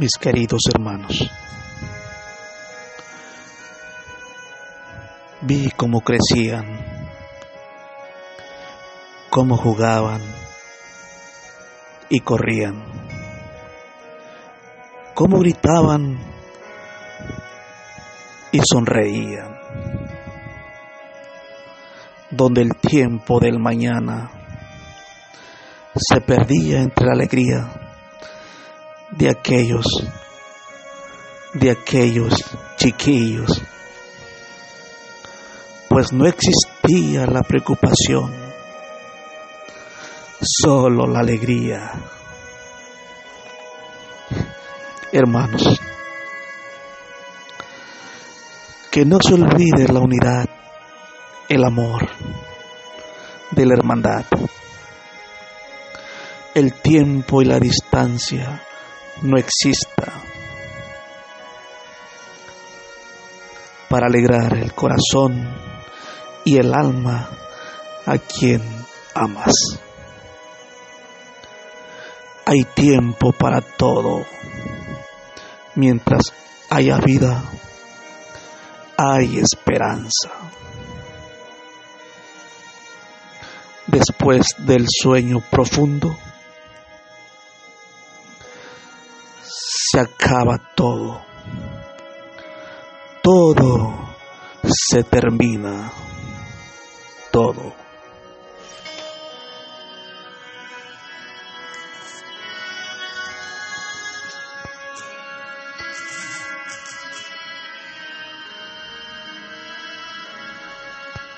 mis queridos hermanos. Vi cómo crecían, cómo jugaban y corrían, cómo gritaban y sonreían, donde el tiempo del mañana se perdía entre la alegría de aquellos, de aquellos chiquillos, pues no existía la preocupación, solo la alegría. Hermanos, que no se olvide la unidad, el amor de la hermandad, el tiempo y la distancia no exista para alegrar el corazón y el alma a quien amas. Hay tiempo para todo. Mientras haya vida, hay esperanza. Después del sueño profundo, se acaba todo. Todo se termina. Todo.